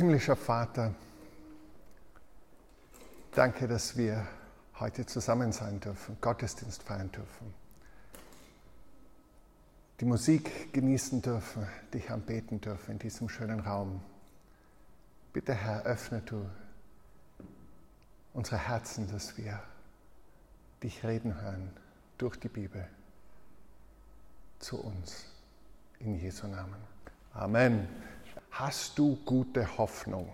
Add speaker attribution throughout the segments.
Speaker 1: Himmlischer Vater, danke, dass wir heute zusammen sein dürfen, Gottesdienst feiern dürfen, die Musik genießen dürfen, dich anbeten dürfen in diesem schönen Raum. Bitte Herr, öffne du unsere Herzen, dass wir dich reden hören durch die Bibel zu uns. In Jesu Namen. Amen. Hast du gute Hoffnung?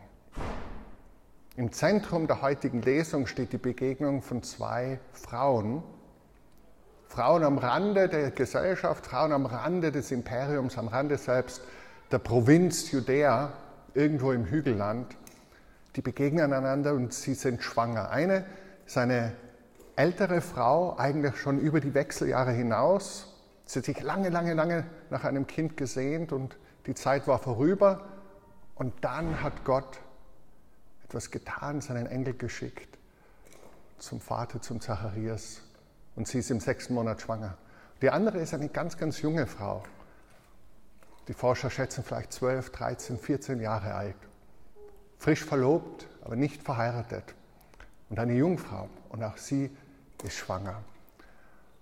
Speaker 1: Im Zentrum der heutigen Lesung steht die Begegnung von zwei Frauen. Frauen am Rande der Gesellschaft, Frauen am Rande des Imperiums, am Rande selbst der Provinz Judäa, irgendwo im Hügelland. Die begegnen einander und sie sind schwanger. Eine ist eine ältere Frau, eigentlich schon über die Wechseljahre hinaus. Sie hat sich lange, lange, lange nach einem Kind gesehnt und die Zeit war vorüber. Und dann hat Gott etwas getan, seinen Engel geschickt zum Vater, zum Zacharias. Und sie ist im sechsten Monat schwanger. Die andere ist eine ganz, ganz junge Frau. Die Forscher schätzen vielleicht 12, 13, 14 Jahre alt. Frisch verlobt, aber nicht verheiratet. Und eine Jungfrau. Und auch sie ist schwanger.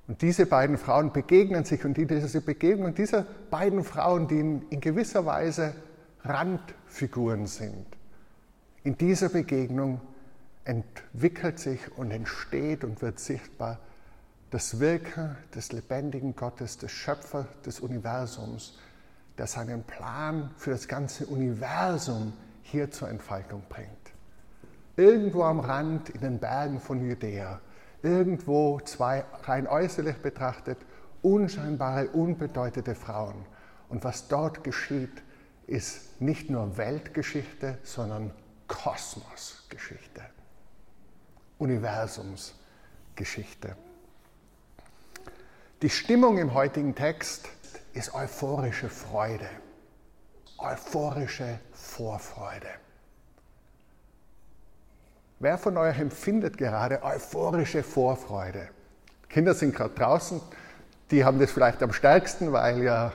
Speaker 1: Und diese beiden Frauen begegnen sich und diese Begegnung dieser beiden Frauen, die in, gewisser Weise Randfiguren sind, in dieser Begegnung entwickelt sich und entsteht und wird sichtbar das Wirken des lebendigen Gottes, des Schöpfer des Universums, der seinen Plan für das ganze Universum hier zur Entfaltung bringt. Irgendwo am Rand in den Bergen von Judäa irgendwo zwei rein äußerlich betrachtet unscheinbare, unbedeutende Frauen. Und was dort geschieht, ist nicht nur Weltgeschichte, sondern Kosmosgeschichte, Universumsgeschichte. Die Stimmung im heutigen Text ist euphorische Freude, euphorische Vorfreude. Wer von euch empfindet gerade euphorische Vorfreude? Kinder sind gerade draußen, die haben das vielleicht am stärksten, weil ja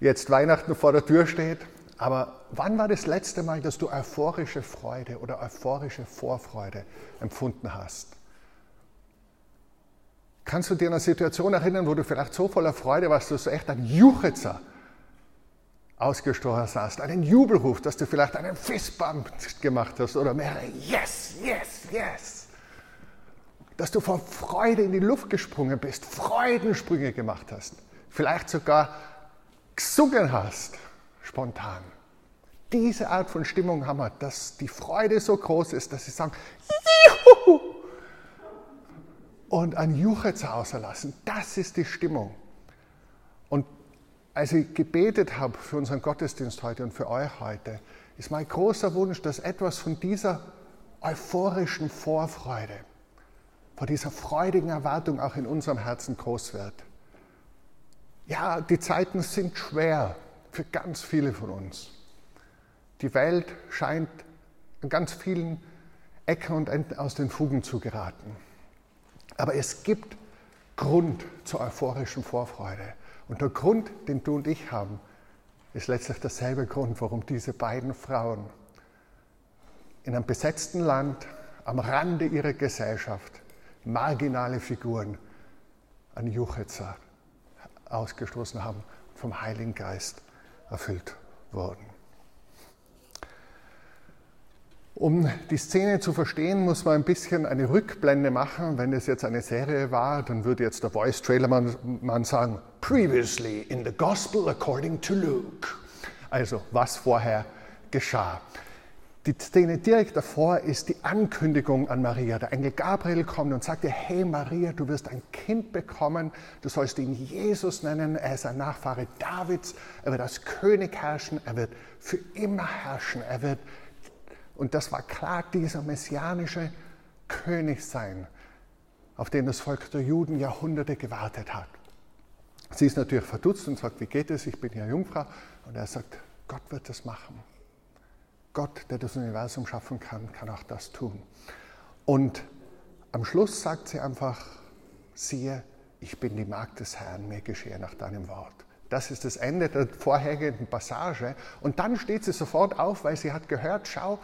Speaker 1: jetzt Weihnachten vor der Tür steht. Aber wann war das letzte Mal, dass du euphorische Freude oder euphorische Vorfreude empfunden hast? Kannst du dir eine Situation erinnern, wo du vielleicht so voller Freude warst, dass du echt ein Juchzer ausgestochen hast, einen Jubelruf, dass du vielleicht einen Fistbump gemacht hast oder mehrere Yes, Yes, Yes. Dass du vor Freude in die Luft gesprungen bist, Freudensprünge gemacht hast, vielleicht sogar gesungen hast, spontan. Diese Art von Stimmung haben wir, dass die Freude so groß ist, dass sie sagen, Juhu! und ein Juchzer auserlassen. Das ist die Stimmung. Als ich gebetet habe für unseren Gottesdienst heute und für euch heute, ist mein großer Wunsch, dass etwas von dieser euphorischen Vorfreude, von dieser freudigen Erwartung auch in unserem Herzen groß wird. Ja, die Zeiten sind schwer für ganz viele von uns. Die Welt scheint an ganz vielen Ecken und Enden aus den Fugen zu geraten. Aber es gibt Grund zur euphorischen Vorfreude. Und der Grund, den du und ich haben, ist letztlich derselbe Grund, warum diese beiden Frauen in einem besetzten Land, am Rande ihrer Gesellschaft, marginale Figuren an Juchitzer ausgestoßen haben, vom Heiligen Geist erfüllt wurden. Um die Szene zu verstehen, muss man ein bisschen eine Rückblende machen. Wenn es jetzt eine Serie war, dann würde jetzt der Voice-Trailer-Mann sagen, Previously in the Gospel according to Luke. Also, was vorher geschah. Die Szene direkt davor ist die Ankündigung an Maria. Der Engel Gabriel kommt und sagt ihr, hey Maria, du wirst ein Kind bekommen, du sollst ihn Jesus nennen, er ist ein Nachfahre Davids, er wird als König herrschen, er wird für immer herrschen, er wird und das war klar dieser messianische König sein, auf den das Volk der Juden Jahrhunderte gewartet hat. Sie ist natürlich verdutzt und sagt, wie geht es, ich bin ja Jungfrau. Und er sagt, Gott wird das machen. Gott, der das Universum schaffen kann, kann auch das tun. Und am Schluss sagt sie einfach, siehe, ich bin die Magd des Herrn, mir geschehe nach deinem Wort. Das ist das Ende der vorhergehenden Passage. Und dann steht sie sofort auf, weil sie hat gehört, schau,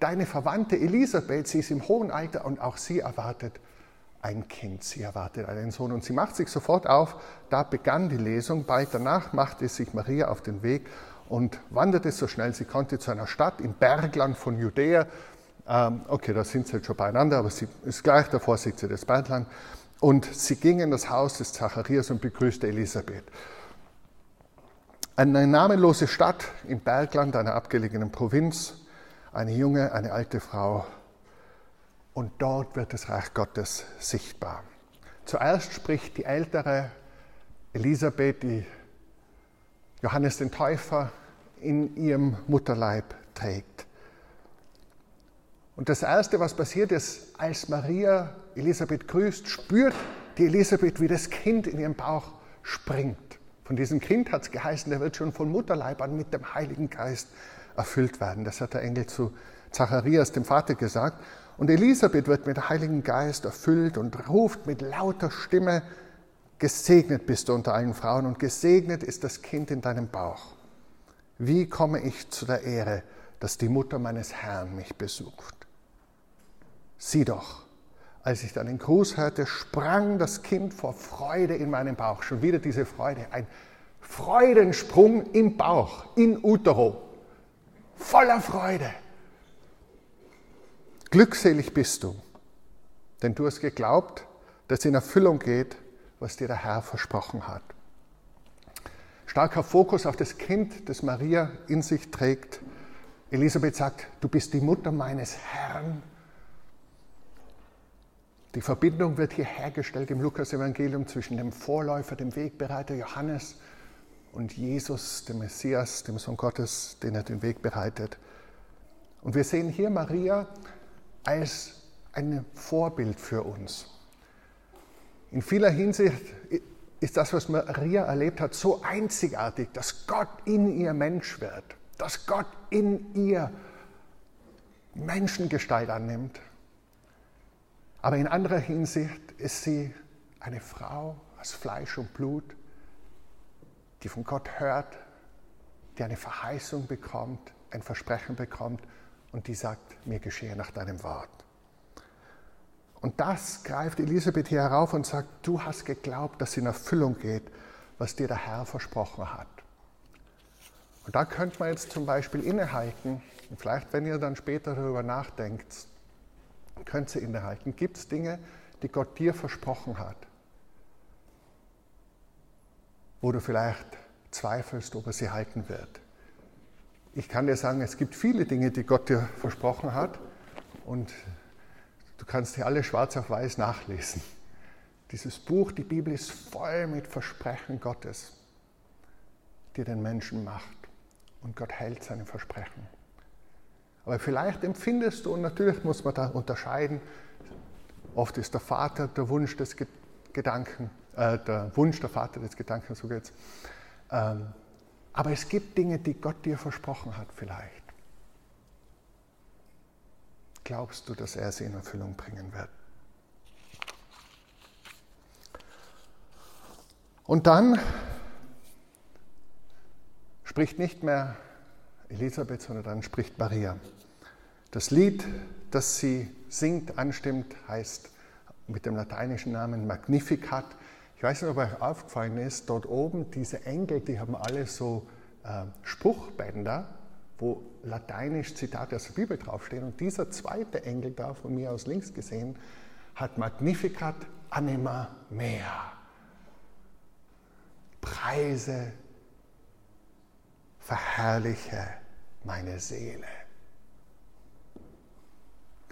Speaker 1: deine Verwandte Elisabeth, sie ist im hohen Alter und auch sie erwartet ein Kind, sie erwartet einen Sohn. Und sie macht sich sofort auf, da begann die Lesung. Bald danach machte sich Maria auf den Weg und wanderte so schnell sie konnte zu einer Stadt im Bergland von Judäa. Ähm, okay, da sind sie jetzt schon beieinander, aber sie ist gleich davor, sieht sie das Bergland. Und sie ging in das Haus des Zacharias und begrüßte Elisabeth. Eine namenlose Stadt im Bergland einer abgelegenen Provinz, eine junge, eine alte Frau. Und dort wird das Reich Gottes sichtbar. Zuerst spricht die ältere Elisabeth, die Johannes den Täufer in ihrem Mutterleib trägt. Und das Erste, was passiert ist, als Maria Elisabeth grüßt, spürt die Elisabeth, wie das Kind in ihrem Bauch springt. Von diesem Kind hat es geheißen, der wird schon von Mutterleib an mit dem Heiligen Geist erfüllt werden. Das hat der Engel zu Zacharias, dem Vater, gesagt. Und Elisabeth wird mit dem Heiligen Geist erfüllt und ruft mit lauter Stimme, gesegnet bist du unter allen Frauen und gesegnet ist das Kind in deinem Bauch. Wie komme ich zu der Ehre, dass die Mutter meines Herrn mich besucht? Sieh doch, als ich deinen Gruß hörte, sprang das Kind vor Freude in meinen Bauch. Schon wieder diese Freude, ein Freudensprung im Bauch, in Utero, voller Freude. Glückselig bist du, denn du hast geglaubt, dass in Erfüllung geht, was dir der Herr versprochen hat. Starker Fokus auf das Kind, das Maria in sich trägt. Elisabeth sagt, du bist die Mutter meines Herrn. Die Verbindung wird hier hergestellt im Lukas-Evangelium zwischen dem Vorläufer, dem Wegbereiter Johannes und Jesus, dem Messias, dem Sohn Gottes, den er den Weg bereitet. Und wir sehen hier Maria als ein Vorbild für uns. In vieler Hinsicht ist das, was Maria erlebt hat, so einzigartig, dass Gott in ihr Mensch wird, dass Gott in ihr Menschengestalt annimmt. Aber in anderer Hinsicht ist sie eine Frau aus Fleisch und Blut, die von Gott hört, die eine Verheißung bekommt, ein Versprechen bekommt und die sagt, mir geschehe nach deinem Wort. Und das greift Elisabeth hier herauf und sagt, du hast geglaubt, dass in Erfüllung geht, was dir der Herr versprochen hat. Und da könnte man jetzt zum Beispiel innehalten, und vielleicht, wenn ihr dann später darüber nachdenkt, könnt ihr innehalten. Gibt es Dinge, die Gott dir versprochen hat, wo du vielleicht zweifelst, ob er sie halten wird? Ich kann dir sagen, es gibt viele Dinge, die Gott dir versprochen hat und Du kannst hier alle schwarz auf weiß nachlesen. Dieses Buch, die Bibel, ist voll mit Versprechen Gottes, die den Menschen macht. Und Gott hält seine Versprechen. Aber vielleicht empfindest du, und natürlich muss man da unterscheiden, oft ist der Vater der Wunsch des Gedanken, äh, der Wunsch der Vater des Gedankens, so geht's. Ähm, aber es gibt Dinge, die Gott dir versprochen hat, vielleicht glaubst du, dass er sie in Erfüllung bringen wird? Und dann spricht nicht mehr Elisabeth, sondern dann spricht Maria. Das Lied, das sie singt, anstimmt, heißt mit dem lateinischen Namen Magnificat. Ich weiß nicht, ob euch aufgefallen ist, dort oben diese Engel, die haben alle so äh, Spruchbänder wo lateinisch Zitate aus der Bibel draufstehen. Und dieser zweite Engel da, von mir aus links gesehen, hat Magnificat anima mea. Preise, verherrliche meine Seele,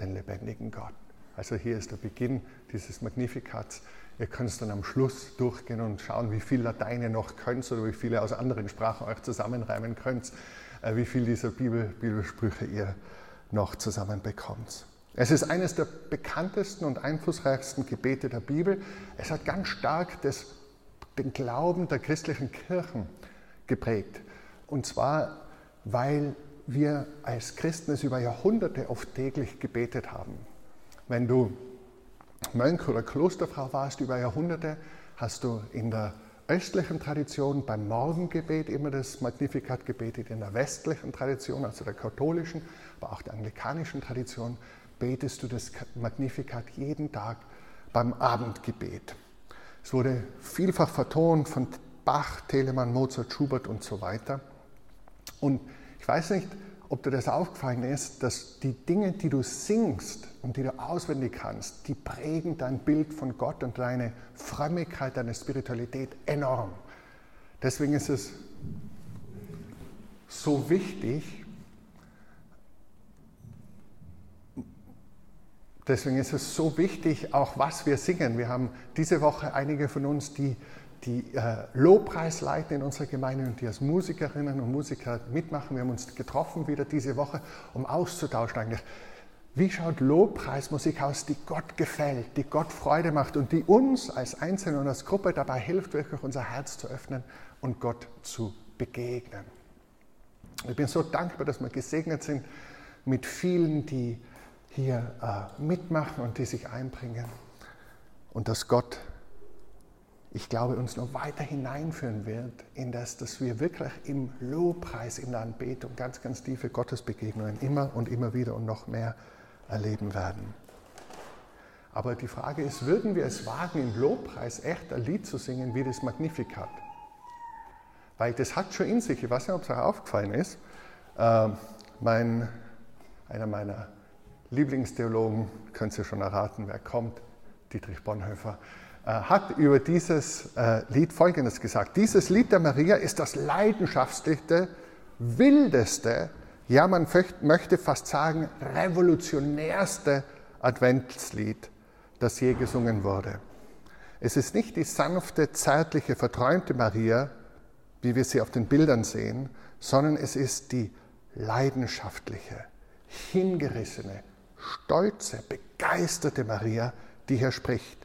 Speaker 1: den lebendigen Gott. Also hier ist der Beginn dieses Magnifikats. Ihr könnt es dann am Schluss durchgehen und schauen, wie viel Latein ihr noch könnt oder wie viele aus anderen Sprachen euch zusammenreimen könnt. Äh, wie viel dieser Bibel, Bibelsprüche ihr noch zusammenbekommt. Es ist eines der bekanntesten und einflussreichsten Gebete der Bibel. Es hat ganz stark das, den Glauben der christlichen Kirchen geprägt. Und zwar, weil wir als Christen es über Jahrhunderte oft täglich gebetet haben. Wenn du Mönch oder Klosterfrau warst über Jahrhunderte, hast du in der östlichen Tradition beim Morgengebet immer das Magnificat gebetet, in der westlichen Tradition, also der katholischen, aber auch der anglikanischen Tradition, betest du das Magnificat jeden Tag beim Abendgebet. Es wurde vielfach vertont von Bach, Telemann, Mozart, Schubert und so weiter. Und ich weiß nicht, ob dir das aufgefallen ist, dass die Dinge, die du singst und die du auswendig kannst, die prägen dein Bild von Gott und deine Frömmigkeit, deine Spiritualität enorm. Deswegen ist es so wichtig, deswegen ist es so wichtig, auch was wir singen. Wir haben diese Woche einige von uns, die die äh, Lobpreis leiten in unserer Gemeinde und die als Musikerinnen und Musiker mitmachen. Wir haben uns getroffen wieder diese Woche, um auszutauschen eigentlich. Wie schaut Lobpreismusik aus, die Gott gefällt, die Gott Freude macht und die uns als Einzelne und als Gruppe dabei hilft, wirklich unser Herz zu öffnen und Gott zu begegnen. Ich bin so dankbar, dass wir gesegnet sind mit vielen, die hier äh, mitmachen und die sich einbringen und dass Gott ich glaube, uns noch weiter hineinführen wird in das, dass wir wirklich im Lobpreis, in der Anbetung ganz, ganz tiefe Gottesbegegnungen immer und immer wieder und noch mehr erleben werden. Aber die Frage ist, würden wir es wagen, im Lobpreis echt ein Lied zu singen wie das Magnificat? Weil das hat schon in sich, ich weiß nicht, ob es euch aufgefallen ist, äh, mein, einer meiner Lieblingstheologen, könnt ihr schon erraten, wer kommt, Dietrich Bonhoeffer, hat über dieses äh, Lied Folgendes gesagt. Dieses Lied der Maria ist das leidenschaftlichste, wildeste, ja man möchte fast sagen revolutionärste Adventslied, das je gesungen wurde. Es ist nicht die sanfte, zärtliche, verträumte Maria, wie wir sie auf den Bildern sehen, sondern es ist die leidenschaftliche, hingerissene, stolze, begeisterte Maria, die hier spricht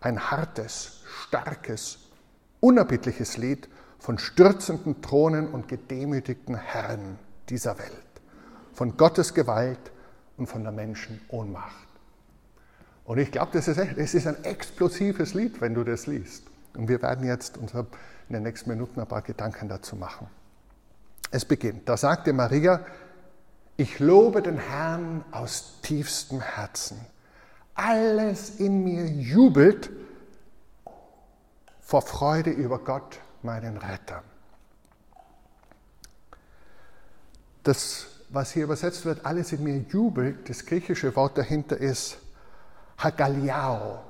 Speaker 1: ein hartes, starkes, unerbittliches Lied von stürzenden Thronen und gedemütigten Herren dieser Welt, von Gottes Gewalt und von der Menschen Ohnmacht. Und ich glaube, das ist, das ist ein explosives Lied, wenn du das liest. Und wir werden jetzt in den nächsten Minuten ein paar Gedanken dazu machen. Es beginnt. Da sagte Maria, ich lobe den Herrn aus tiefstem Herzen alles in mir jubelt vor Freude über Gott, meinen Retter. Das, was hier übersetzt wird, alles in mir jubelt, das griechische Wort dahinter ist hagaliao.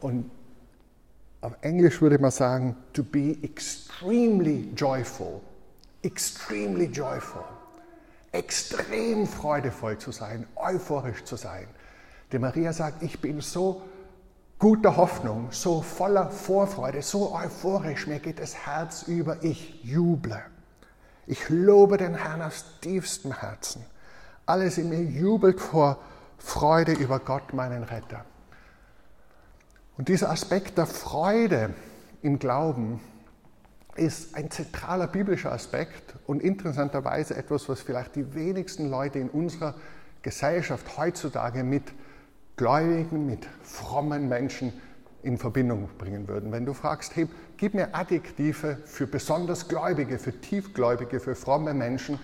Speaker 1: Und auf Englisch würde man sagen, to be extremely joyful. Extremely joyful. Extrem freudevoll zu sein, euphorisch zu sein. Die Maria sagt, ich bin so guter Hoffnung, so voller Vorfreude, so euphorisch, mir geht das Herz über, ich juble. Ich lobe den Herrn aus tiefstem Herzen. Alles in mir jubelt vor Freude über Gott, meinen Retter. Und dieser Aspekt der Freude im Glauben ist ein zentraler biblischer Aspekt und interessanterweise etwas, was vielleicht die wenigsten Leute in unserer Gesellschaft heutzutage mit Gläubigen, mit frommen Menschen in Verbindung bringen würden. Wenn du fragst, hey, gib mir Adjektive für besonders Gläubige, für Tiefgläubige, für fromme Menschen,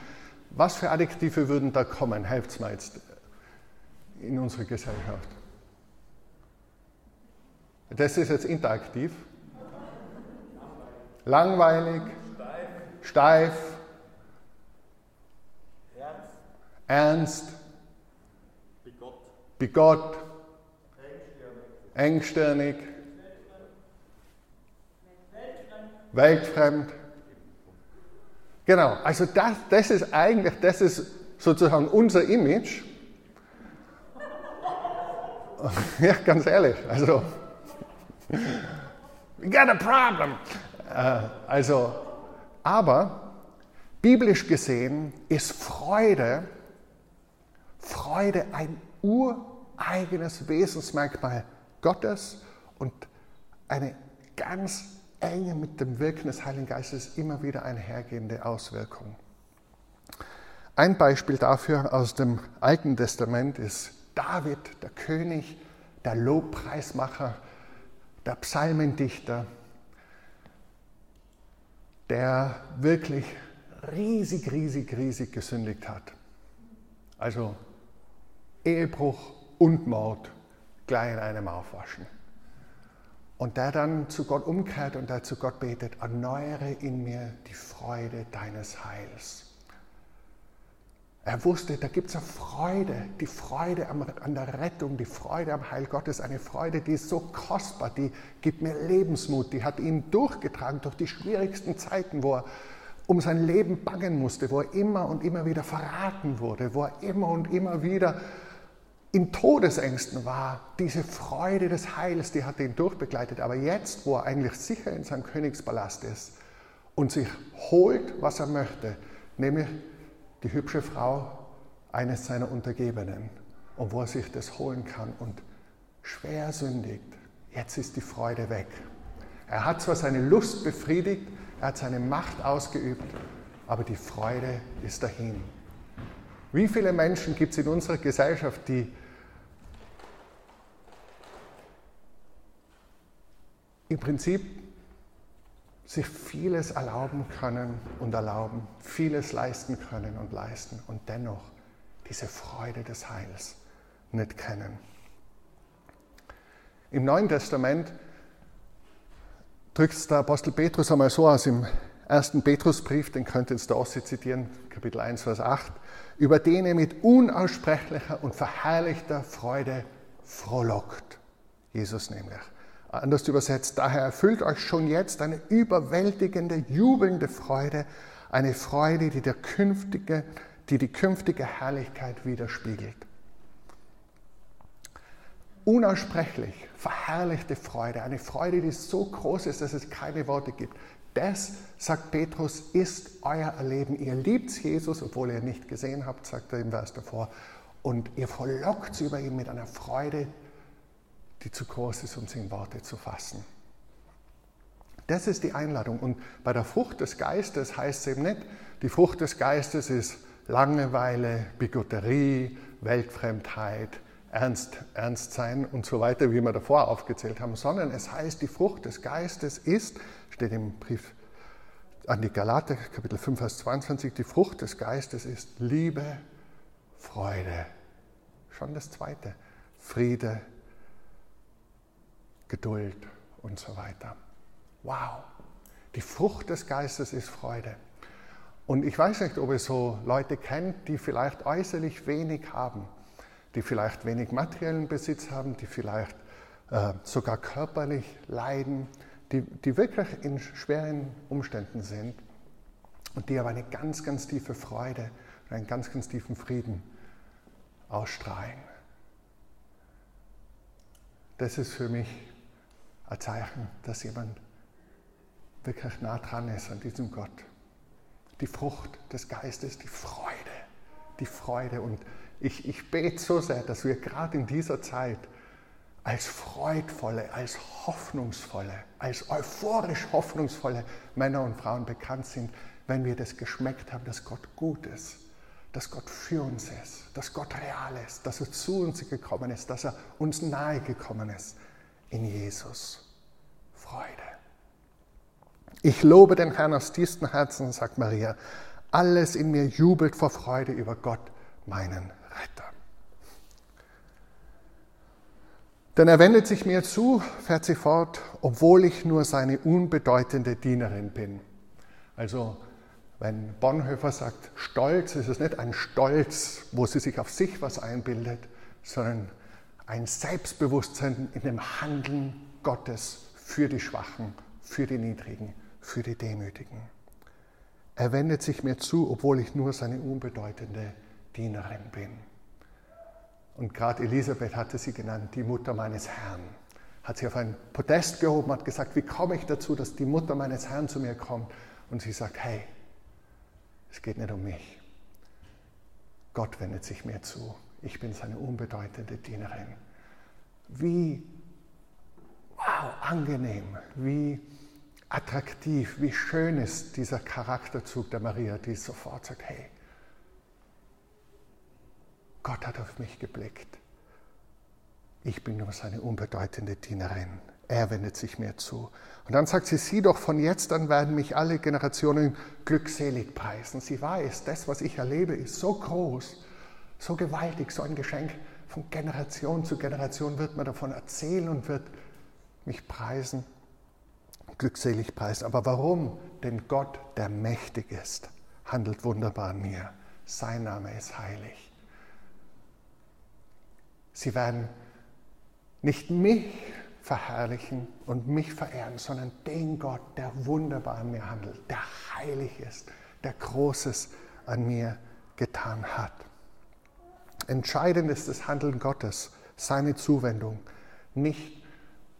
Speaker 1: was für Adjektive würden da kommen? Helft mir jetzt in unserer Gesellschaft. Das ist jetzt interaktiv. Langweilig, steif, ernst, bigott, engstirnig, weltfremd. Genau, also das, das ist eigentlich, das ist sozusagen unser Image. Ja, ganz ehrlich, also, we got a problem. Äh, also, aber biblisch gesehen ist Freude, Freude ein ureigenes Wesensmerkmal Gottes und eine ganz enge mit dem Wirken des Heiligen Geistes immer wieder einhergehende Auswirkung. Ein Beispiel dafür aus dem Alten Testament ist David, der König, der Lobpreismacher, der Psalmendichter. der wirklich riesig, riesig, riesig gesündigt hat. Also Ehebruch und Mord gleich in einem aufwaschen. Und der dann zu Gott umkehrt und der zu Gott betet, erneuere in mir die Freude deines Heils. Er wusste, da gibt es eine Freude, die Freude an der Rettung, die Freude am Heil Gottes, eine Freude, die ist so kostbar, die gibt mir Lebensmut, die hat ihn durchgetragen durch die schwierigsten Zeiten, wo er um sein Leben bangen musste, wo er immer und immer wieder verraten wurde, wo er immer und immer wieder in Todesängsten war. Diese Freude des Heils, die hat ihn durchbegleitet. Aber jetzt, wo er eigentlich sicher in seinem Königspalast ist und sich holt, was er möchte, nämlich die hübsche Frau eines seiner Untergebenen und wo er sich das holen kann und schwer sündigt. Jetzt ist die Freude weg. Er hat zwar seine Lust befriedigt, er hat seine Macht ausgeübt, aber die Freude ist dahin. Wie viele Menschen gibt es in unserer Gesellschaft, die im Prinzip sich vieles erlauben können und erlauben, vieles leisten können und leisten und dennoch diese Freude des Heils nicht kennen. Im Neuen Testament drückt es der Apostel Petrus einmal so aus im ersten Petrusbrief, den könnt ihr jetzt da auch zitieren, Kapitel 1, Vers 8, über den er mit unaussprechlicher und verherrlichter Freude frohlockt. Jesus nämlich. Anders übersetzt, daher erfüllt euch schon jetzt eine überwältigende, jubelnde Freude, eine Freude, die, der künftige, die die künftige Herrlichkeit widerspiegelt. Unaussprechlich, verherrlichte Freude, eine Freude, die so groß ist, dass es keine Worte gibt. Das, sagt Petrus, ist euer Erleben. Ihr liebt Jesus, obwohl ihr ihn nicht gesehen habt, sagt er im Vers davor. Und ihr verlockt über ihn mit einer Freude, die zu groß ist, um sie in Worte zu fassen. Das ist die Einladung. Und bei der Frucht des Geistes heißt es eben nicht, die Frucht des Geistes ist Langeweile, Bigotterie, Weltfremdheit, Ernst, Ernstsein und so weiter, wie wir davor aufgezählt haben, sondern es heißt, die Frucht des Geistes ist, steht im Brief an die Galater, Kapitel 5, Vers 22, die Frucht des Geistes ist Liebe, Freude. Schon das zweite. Friede, Geduld und so weiter. Wow, die Frucht des Geistes ist Freude. Und ich weiß nicht, ob ihr so Leute kennt, die vielleicht äußerlich wenig haben, die vielleicht wenig materiellen Besitz haben, die vielleicht äh, sogar körperlich leiden, die, die wirklich in schweren Umständen sind und die aber eine ganz, ganz tiefe Freude und einen ganz, ganz tiefen Frieden ausstrahlen. Das ist für mich ein Zeichen, dass jemand wirklich nah dran ist an diesem Gott. Die Frucht des Geistes, die Freude, die Freude. Und ich, ich bete so sehr, dass wir gerade in dieser Zeit als freudvolle, als hoffnungsvolle, als euphorisch hoffnungsvolle Männer und Frauen bekannt sind, wenn wir das geschmeckt haben, dass Gott gut ist, dass Gott für uns ist, dass Gott real ist, dass er zu uns gekommen ist, dass er uns nahe gekommen ist in Jesus. Freude. Ich lobe den Herrn aus tiefstem Herzen, sagt Maria. Alles in mir jubelt vor Freude über Gott, meinen Retter. Denn er wendet sich mir zu, fährt sie fort, obwohl ich nur seine unbedeutende Dienerin bin. Also, wenn Bonhoeffer sagt Stolz, ist es nicht ein Stolz, wo sie sich auf sich was einbildet, sondern ein Selbstbewusstsein in dem Handeln Gottes für die Schwachen, für die Niedrigen, für die Demütigen. Er wendet sich mir zu, obwohl ich nur seine unbedeutende Dienerin bin. Und gerade Elisabeth hatte sie genannt, die Mutter meines Herrn. Hat sie auf ein Podest gehoben, hat gesagt, wie komme ich dazu, dass die Mutter meines Herrn zu mir kommt? Und sie sagt, hey, es geht nicht um mich. Gott wendet sich mir zu. Ich bin seine unbedeutende Dienerin. Wie wow, angenehm, wie attraktiv, wie schön ist dieser Charakterzug der Maria, die sofort sagt, hey, Gott hat auf mich geblickt. Ich bin nur seine unbedeutende Dienerin. er wendet sich mir zu. Und dann sagt sie, sieh doch, von jetzt an werden mich alle Generationen glückselig preisen. Sie weiß, das, was ich erlebe, ist so groß, so gewaltig, so ein Geschenk. Von Generation zu Generation wird man davon erzählen und wird mich preisen, glückselig preisen. Aber warum? Denn Gott, der mächtig ist, handelt wunderbar an mir. Sein Name ist heilig. Sie werden nicht mich verherrlichen und mich verehren, sondern den Gott, der wunderbar an mir handelt, der heilig ist, der Großes an mir getan hat. Entscheidend ist das Handeln Gottes, seine Zuwendung, nicht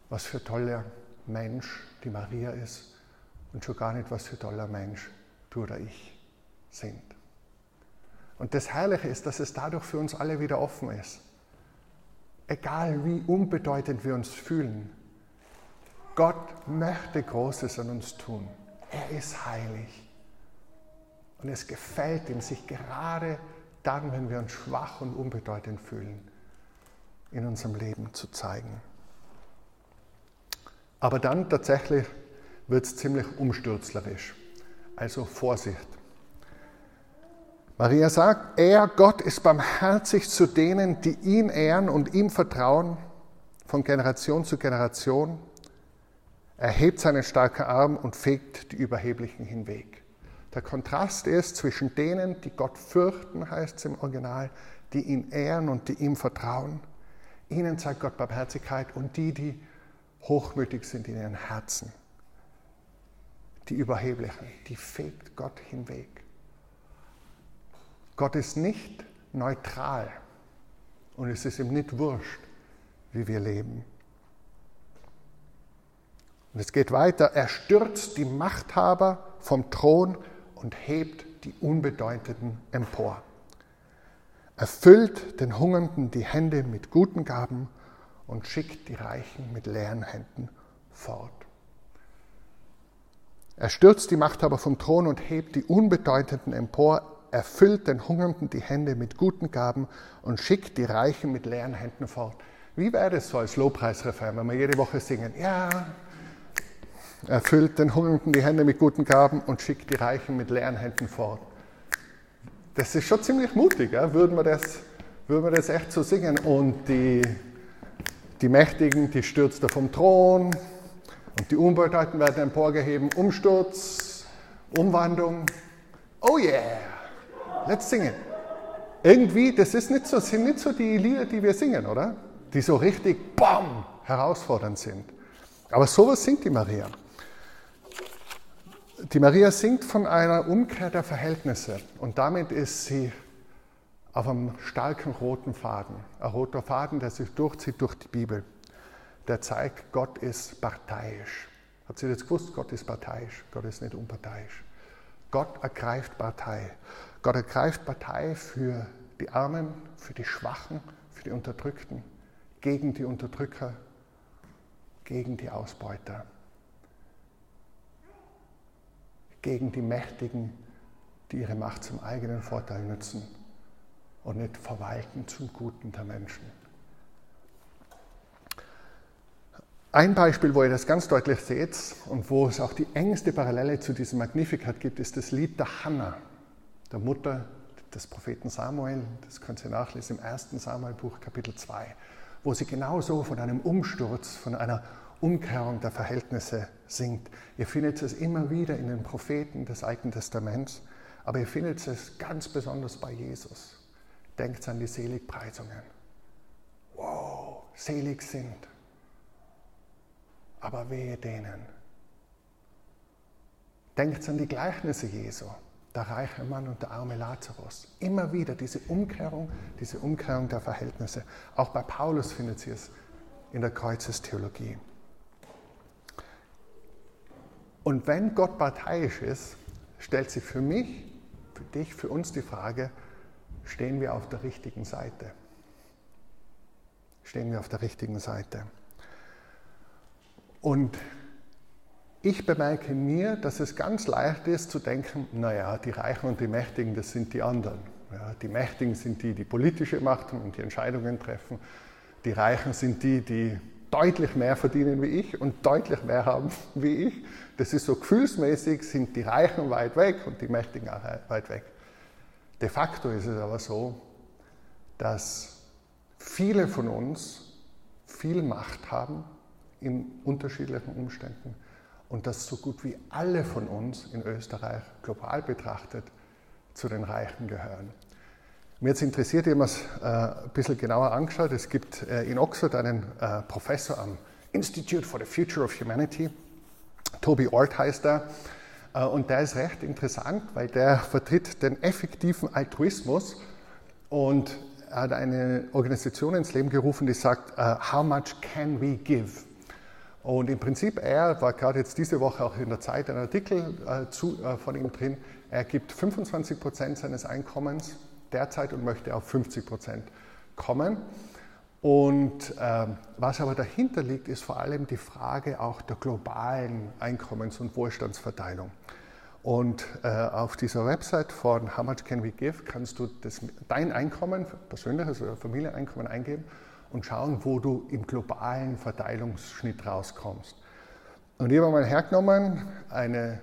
Speaker 1: was für toller Mensch die Maria ist und schon gar nicht was für toller Mensch du oder ich sind. Und das Herrliche ist, dass es dadurch für uns alle wieder offen ist egal wie unbedeutend wir uns fühlen, Gott möchte Großes an uns tun. Er ist heilig. Und es gefällt ihm, sich gerade dann, wenn wir uns schwach und unbedeutend fühlen, in unserem Leben zu zeigen. Aber dann tatsächlich wird es ziemlich umstürzlerisch. Also Vorsicht. Maria sagt, er, Gott, ist barmherzig zu denen, die ihn ehren und ihm vertrauen, von Generation zu Generation. Er hebt seinen starken Arm und fegt die Überheblichen hinweg. Der Kontrast ist zwischen denen, die Gott fürchten, heißt es im Original, die ihn ehren und die ihm vertrauen. Ihnen zeigt Gott Barmherzigkeit und die, die hochmütig sind in ihren Herzen. Die Überheblichen, die fegt Gott hinweg. Gott ist nicht neutral und es ist ihm nicht wurscht, wie wir leben. Und es geht weiter. Er stürzt die Machthaber vom Thron und hebt die Unbedeutenden empor. Er füllt den Hungernden die Hände mit guten Gaben und schickt die Reichen mit leeren Händen fort. Er stürzt die Machthaber vom Thron und hebt die Unbedeutenden empor erfüllt den Hungernden die Hände mit guten Gaben und schickt die Reichen mit leeren Händen fort. Wie wäre das so als Lobpreisrefrain, wenn wir jede Woche singen? Ja, erfüllt den Hungernden die Hände mit guten Gaben und schickt die Reichen mit leeren Händen fort. Das ist schon ziemlich mutig, ja? würden, wir das, würden wir das echt so singen. Und die, die Mächtigen, die stürzt er vom Thron und die Unbedeutenden werden emporgehoben. Umsturz, Umwandlung. Oh yeah! let's sing it. Irgendwie, das ist nicht so, sind nicht so die Lieder, die wir singen, oder? Die so richtig, bam, herausfordernd sind. Aber sowas singt die Maria. Die Maria singt von einer Umkehr der Verhältnisse und damit ist sie auf einem starken roten Faden. Ein roter Faden, der sich durchzieht durch die Bibel. Der zeigt, Gott ist parteiisch. Hat sie das gewusst? Gott ist parteiisch. Gott ist nicht unparteiisch. Gott ergreift Partei. Gott ergreift Partei für die Armen, für die Schwachen, für die Unterdrückten, gegen die Unterdrücker, gegen die Ausbeuter, gegen die Mächtigen, die ihre Macht zum eigenen Vorteil nutzen und nicht verwalten zum Guten der Menschen. Ein Beispiel, wo ihr das ganz deutlich seht und wo es auch die engste Parallele zu diesem Magnificat gibt, ist das Lied der Hannah der Mutter des Propheten Samuel, das könnt ihr nachlesen im ersten Samuelbuch Kapitel 2, wo sie genauso von einem Umsturz, von einer Umkehrung der Verhältnisse singt. Ihr findet es immer wieder in den Propheten des Alten Testaments, aber ihr findet es ganz besonders bei Jesus. Denkt an die Seligpreisungen. Wow, selig sind, aber wehe denen. Denkt an die Gleichnisse Jesu der reiche Mann und der arme Lazarus. Immer wieder diese Umkehrung, diese Umkehrung der Verhältnisse. Auch bei Paulus findet sie es in der Kreuzestheologie. Und wenn Gott parteiisch ist, stellt sich für mich, für dich, für uns die Frage, stehen wir auf der richtigen Seite? Stehen wir auf der richtigen Seite? Und ich bemerke mir, dass es ganz leicht ist zu denken, naja, die Reichen und die Mächtigen, das sind die anderen. Ja, die Mächtigen sind die, die politische Macht haben und die Entscheidungen treffen. Die Reichen sind die, die deutlich mehr verdienen wie ich und deutlich mehr haben wie ich. Das ist so gefühlsmäßig, sind die Reichen weit weg und die Mächtigen auch weit weg. De facto ist es aber so, dass viele von uns viel Macht haben in unterschiedlichen Umständen und dass so gut wie alle von uns in Österreich global betrachtet zu den Reichen gehören. Mir jetzt interessiert, ich habe es äh, ein bisschen genauer angeschaut. Es gibt äh, in Oxford einen äh, Professor am Institute for the Future of Humanity, Toby Ort heißt er. Äh, und der ist recht interessant, weil der vertritt den effektiven Altruismus und hat eine Organisation ins Leben gerufen, die sagt, uh, How much can we give? Und im Prinzip, er war gerade jetzt diese Woche auch in der Zeit ein Artikel äh, zu, äh, von ihm drin, er gibt 25 Prozent seines Einkommens derzeit und möchte auf 50 Prozent kommen. Und äh, was aber dahinter liegt, ist vor allem die Frage auch der globalen Einkommens- und Wohlstandsverteilung. Und äh, auf dieser Website von How Much Can We Give kannst du das, dein Einkommen, persönliches oder Familieneinkommen eingeben und schauen, wo du im globalen Verteilungsschnitt rauskommst. Und ich habe mal hergenommen eine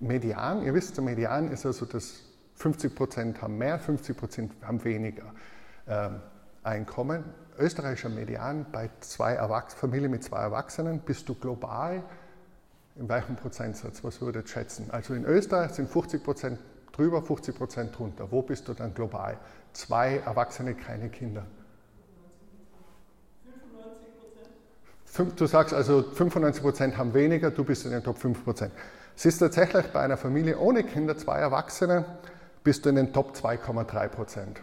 Speaker 1: Median. Ihr wisst, der Median ist also das 50 Prozent haben mehr, 50 Prozent haben weniger äh, Einkommen. Österreichischer Median bei zwei Erwachs Familien mit zwei Erwachsenen bist du global in welchem Prozentsatz? Was würdet ihr schätzen? Also in Österreich sind 50 Prozent drüber, 50 Prozent drunter. Wo bist du dann global? Zwei Erwachsene, keine Kinder. 95 Prozent. Du sagst also 95 Prozent haben weniger, du bist in den Top 5 Prozent. Es ist tatsächlich bei einer Familie ohne Kinder, zwei Erwachsene, bist du in den Top 2,3 Prozent.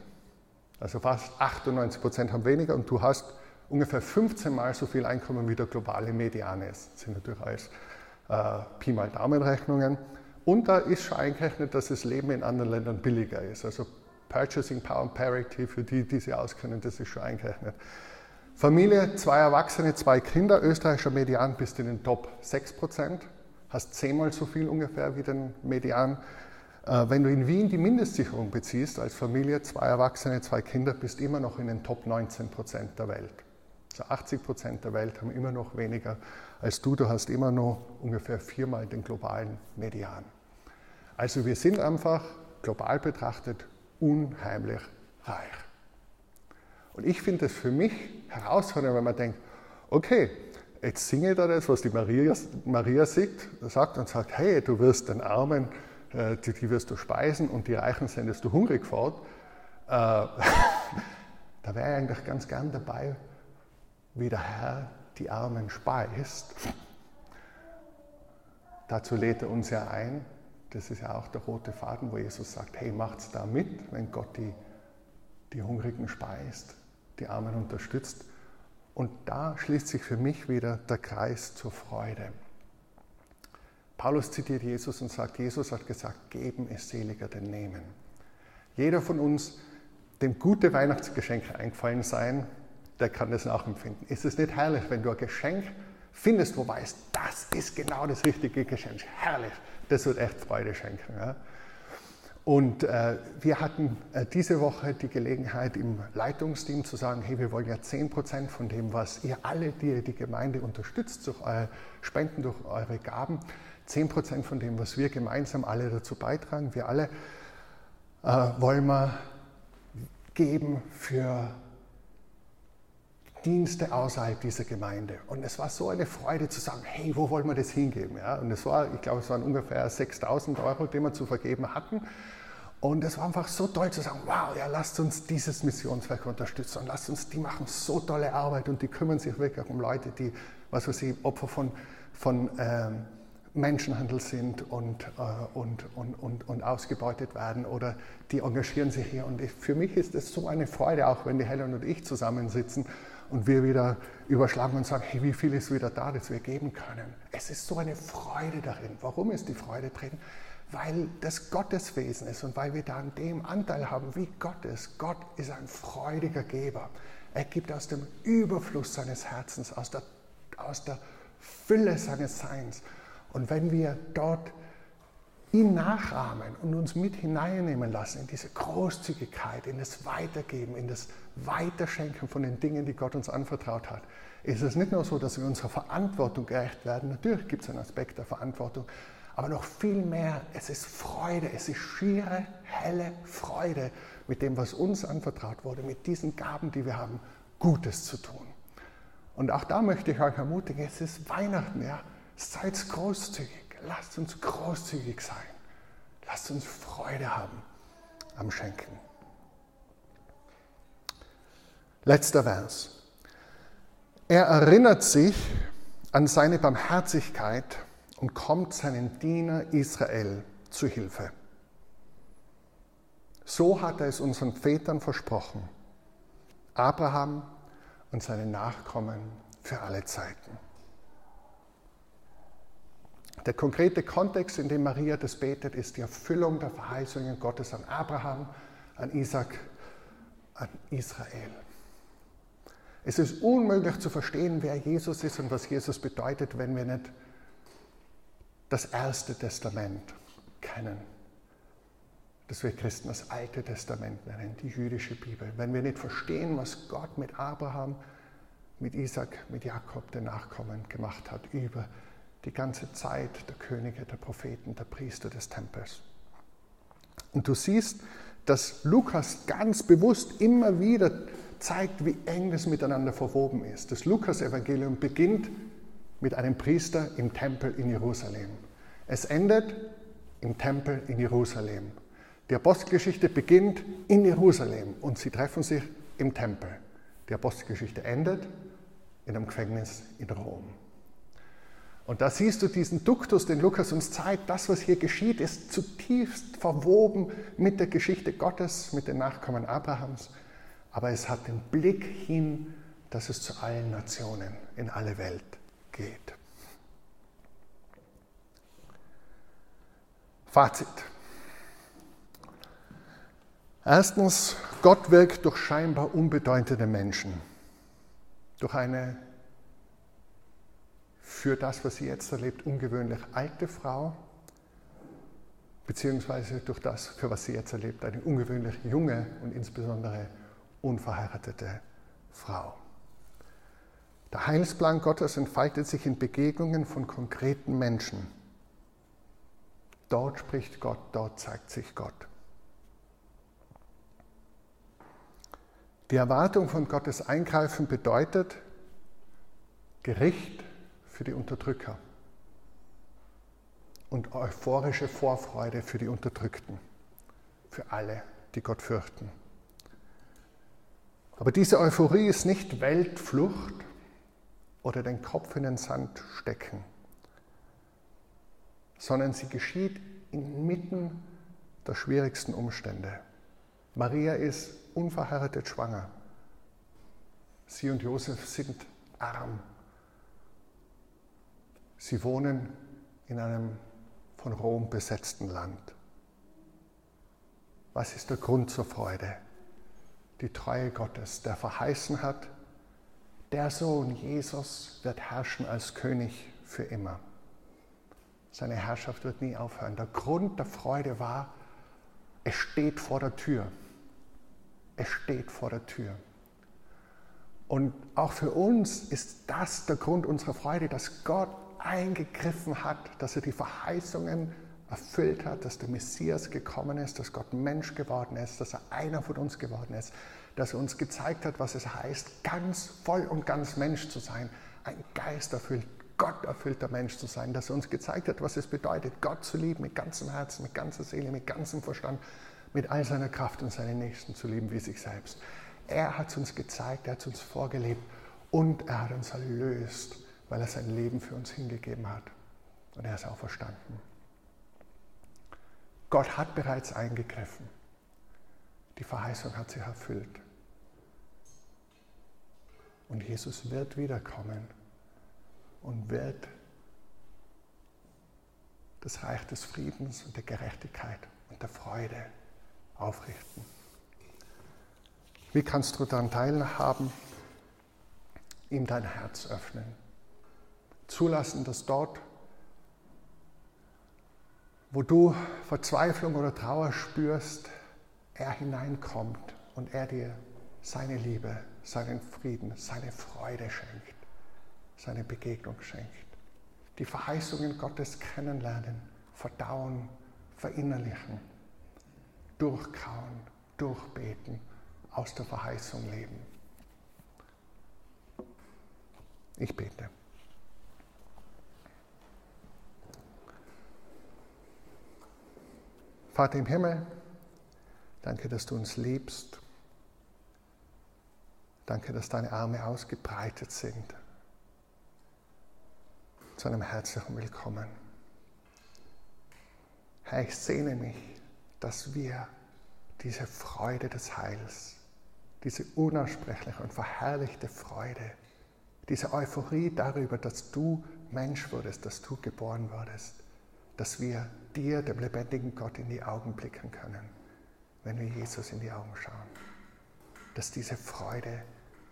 Speaker 1: Also fast 98 Prozent haben weniger und du hast ungefähr 15 Mal so viel Einkommen wie der globale Median ist. Das sind natürlich alles äh, Pi mal Daumenrechnungen. Und da ist schon eingerechnet, dass das Leben in anderen Ländern billiger ist. Also Purchasing Power Parity, für die, die sich auskennen, das ist schon eingerechnet. Familie, zwei Erwachsene, zwei Kinder, österreichischer Median bist in den Top 6 Prozent, hast zehnmal so viel ungefähr wie den Median wenn du in Wien die Mindestsicherung beziehst, als Familie, zwei Erwachsene, zwei Kinder, bist du immer noch in den Top 19 Prozent der Welt. Also 80 Prozent der Welt haben immer noch weniger als du. Du hast immer noch ungefähr viermal den globalen Median. Also wir sind einfach global betrachtet unheimlich reich. Und ich finde es für mich herausfordernd, wenn man denkt, okay, jetzt singe ich da das, was die Maria, Maria sagt und sagt, hey, du wirst den Armen äh, die, die, wirst du speisen und die Reichen sendest du hungrig fort. Äh, da wäre ich eigentlich ganz gern dabei, wie der Herr die Armen speist. Dazu lädt er uns ja ein. Das ist ja auch der rote Faden, wo Jesus sagt, hey, macht's da mit, wenn Gott die, die Hungrigen speist, die Armen unterstützt. Und da schließt sich für mich wieder der Kreis zur Freude. Paulus zitiert Jesus und sagt, Jesus hat gesagt, geben ist seliger denn nehmen. Jeder von uns, dem gute Weihnachtsgeschenke eingefallen sein, der kann das nachempfinden. Ist es nicht herrlich, wenn du ein Geschenk findest, wo weißt, das ist genau das richtige Geschenk. Herrlich, das wird echt Freude schenken. Ja? Und äh, wir hatten äh, diese Woche die Gelegenheit im Leitungsteam zu sagen, hey, wir wollen ja 10% von dem, was ihr alle, die ihr die Gemeinde unterstützt, durch eure Spenden, durch eure Gaben, 10% von dem, was wir gemeinsam alle dazu beitragen, wir alle äh, wollen wir geben für Dienste außerhalb dieser Gemeinde. Und es war so eine Freude zu sagen, hey, wo wollen wir das hingeben? Ja, und es war, ich glaube, es waren ungefähr 6000 Euro, die wir zu vergeben hatten. Und es war einfach so toll zu sagen, wow, ja, lasst uns dieses Missionswerk unterstützen und lasst uns, die machen so tolle Arbeit und die kümmern sich wirklich um Leute, die, was weiß ich, Opfer von, von ähm, Menschenhandel sind und, äh, und, und, und, und ausgebeutet werden oder die engagieren sich hier. Und ich, für mich ist es so eine Freude, auch wenn die Helen und ich zusammensitzen und wir wieder überschlagen und sagen, hey, wie viel ist wieder da, das wir geben können. Es ist so eine Freude darin. Warum ist die Freude drin? Weil das Gotteswesen ist und weil wir da an dem Anteil haben, wie Gott ist. Gott ist ein freudiger Geber. Er gibt aus dem Überfluss seines Herzens, aus der, aus der Fülle seines Seins. Und wenn wir dort ihn nachahmen und uns mit hineinnehmen lassen in diese Großzügigkeit, in das Weitergeben, in das weiterschenken von den Dingen, die Gott uns anvertraut hat, ist es nicht nur so, dass wir unserer Verantwortung gerecht werden. Natürlich gibt es einen Aspekt der Verantwortung, aber noch viel mehr, es ist Freude, es ist schiere, helle Freude mit dem, was uns anvertraut wurde, mit diesen Gaben, die wir haben, Gutes zu tun. Und auch da möchte ich euch ermutigen, es ist Weihnachten, ja, seid großzügig, lasst uns großzügig sein, lasst uns Freude haben am Schenken. Letzter Vers. Er erinnert sich an seine Barmherzigkeit und kommt seinem Diener Israel zu Hilfe. So hat er es unseren Vätern versprochen, Abraham und seine Nachkommen für alle Zeiten. Der konkrete Kontext, in dem Maria das betet, ist die Erfüllung der Verheißungen Gottes an Abraham, an Isaac, an Israel. Es ist unmöglich zu verstehen, wer Jesus ist und was Jesus bedeutet, wenn wir nicht das Erste Testament kennen. Das wir Christen das Alte Testament nennen, die jüdische Bibel. Wenn wir nicht verstehen, was Gott mit Abraham, mit Isaac, mit Jakob, den Nachkommen, gemacht hat, über die ganze Zeit der Könige, der Propheten, der Priester des Tempels. Und du siehst, dass Lukas ganz bewusst immer wieder zeigt, wie eng das miteinander verwoben ist. Das Lukas-Evangelium beginnt mit einem Priester im Tempel in Jerusalem. Es endet im Tempel in Jerusalem. Die Apostelgeschichte beginnt in Jerusalem und sie treffen sich im Tempel. Die Apostelgeschichte endet in einem Gefängnis in Rom. Und da siehst du diesen Duktus, den Lukas uns zeigt. Das, was hier geschieht, ist zutiefst verwoben mit der Geschichte Gottes, mit den Nachkommen Abrahams aber es hat den Blick hin, dass es zu allen Nationen in alle Welt geht. Fazit. Erstens, Gott wirkt durch scheinbar unbedeutende Menschen, durch eine für das, was sie jetzt erlebt, ungewöhnlich alte Frau, beziehungsweise durch das, für was sie jetzt erlebt, eine ungewöhnlich junge und insbesondere unverheiratete Frau. Der Heilsplan Gottes entfaltet sich in Begegnungen von konkreten Menschen. Dort spricht Gott, dort zeigt sich Gott. Die Erwartung von Gottes Eingreifen bedeutet Gericht für die Unterdrücker und euphorische Vorfreude für die Unterdrückten, für alle, die Gott fürchten. Aber diese Euphorie ist nicht Weltflucht oder den Kopf in den Sand stecken, sondern sie geschieht inmitten der schwierigsten Umstände. Maria ist unverheiratet schwanger. Sie und Josef sind arm. Sie wohnen in einem von Rom besetzten Land. Was ist der Grund zur Freude? die Treue Gottes, der verheißen hat, der Sohn Jesus wird herrschen als König für immer. Seine Herrschaft wird nie aufhören. Der Grund der Freude war, es steht vor der Tür. Es steht vor der Tür. Und auch für uns ist das der Grund unserer Freude, dass Gott eingegriffen hat, dass er die Verheißungen erfüllt hat, dass der Messias gekommen ist, dass Gott Mensch geworden ist, dass er einer von uns geworden ist, dass er uns gezeigt hat, was es heißt, ganz voll und ganz Mensch zu sein, ein Geist erfüllt, Gott erfüllter Mensch zu sein, dass er uns gezeigt hat, was es bedeutet, Gott zu lieben mit ganzem Herzen, mit ganzer Seele, mit ganzem Verstand, mit all seiner Kraft und seinen Nächsten zu lieben wie sich selbst. Er hat es uns gezeigt, er hat es uns vorgelebt und er hat uns erlöst, weil er sein Leben für uns hingegeben hat. Und er ist auch verstanden. Gott hat bereits eingegriffen. Die Verheißung hat sich erfüllt. Und Jesus wird wiederkommen und wird das Reich des Friedens und der Gerechtigkeit und der Freude aufrichten. Wie kannst du daran teilhaben? Ihm dein Herz öffnen. Zulassen, dass dort wo du Verzweiflung oder Trauer spürst, er hineinkommt und er dir seine Liebe, seinen Frieden, seine Freude schenkt, seine Begegnung schenkt. Die Verheißungen Gottes kennenlernen, verdauen, verinnerlichen, durchkauen, durchbeten, aus der Verheißung leben. Ich bete. Vater im Himmel, danke, dass du uns liebst. Danke, dass deine Arme ausgebreitet sind. Zu einem herzlichen Willkommen. Herr, ich sehne mich, dass wir diese Freude des Heils, diese unaussprechliche und verherrlichte Freude, diese Euphorie darüber, dass du Mensch wurdest, dass du geboren wurdest, dass wir dir, dem lebendigen Gott, in die Augen blicken können, wenn wir Jesus in die Augen schauen. Dass diese Freude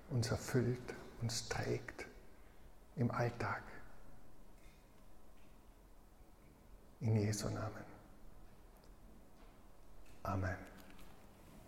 Speaker 1: uns erfüllt, uns trägt im Alltag. In Jesu Namen. Amen.